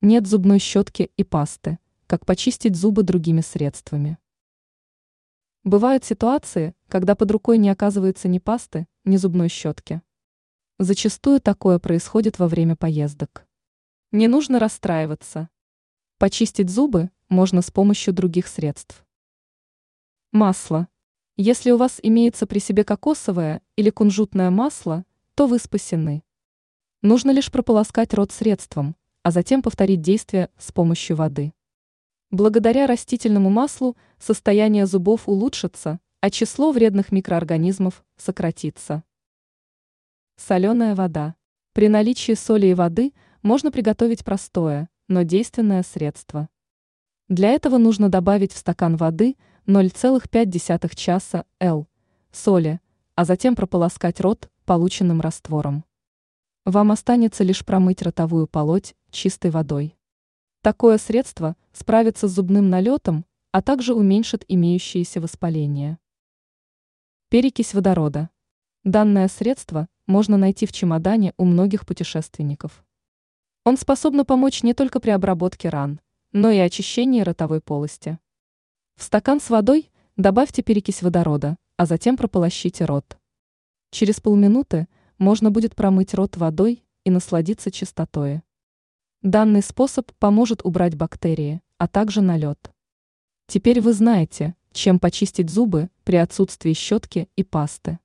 Нет зубной щетки и пасты. Как почистить зубы другими средствами. Бывают ситуации, когда под рукой не оказывается ни пасты, ни зубной щетки. Зачастую такое происходит во время поездок. Не нужно расстраиваться. Почистить зубы можно с помощью других средств. Масло. Если у вас имеется при себе кокосовое или кунжутное масло, то вы спасены. Нужно лишь прополоскать рот средством, а затем повторить действие с помощью воды. Благодаря растительному маслу состояние зубов улучшится, а число вредных микроорганизмов сократится. Соленая вода. При наличии соли и воды можно приготовить простое, но действенное средство. Для этого нужно добавить в стакан воды 0,5 часа Л соли, а затем прополоскать рот полученным раствором. Вам останется лишь промыть ротовую полоть чистой водой. Такое средство справится с зубным налетом, а также уменьшит имеющиеся воспаления. Перекись водорода. Данное средство можно найти в чемодане у многих путешественников. Он способен помочь не только при обработке ран, но и очищении ротовой полости. В стакан с водой добавьте перекись водорода, а затем прополощите рот. Через полминуты можно будет промыть рот водой и насладиться чистотой. Данный способ поможет убрать бактерии, а также налет. Теперь вы знаете, чем почистить зубы при отсутствии щетки и пасты.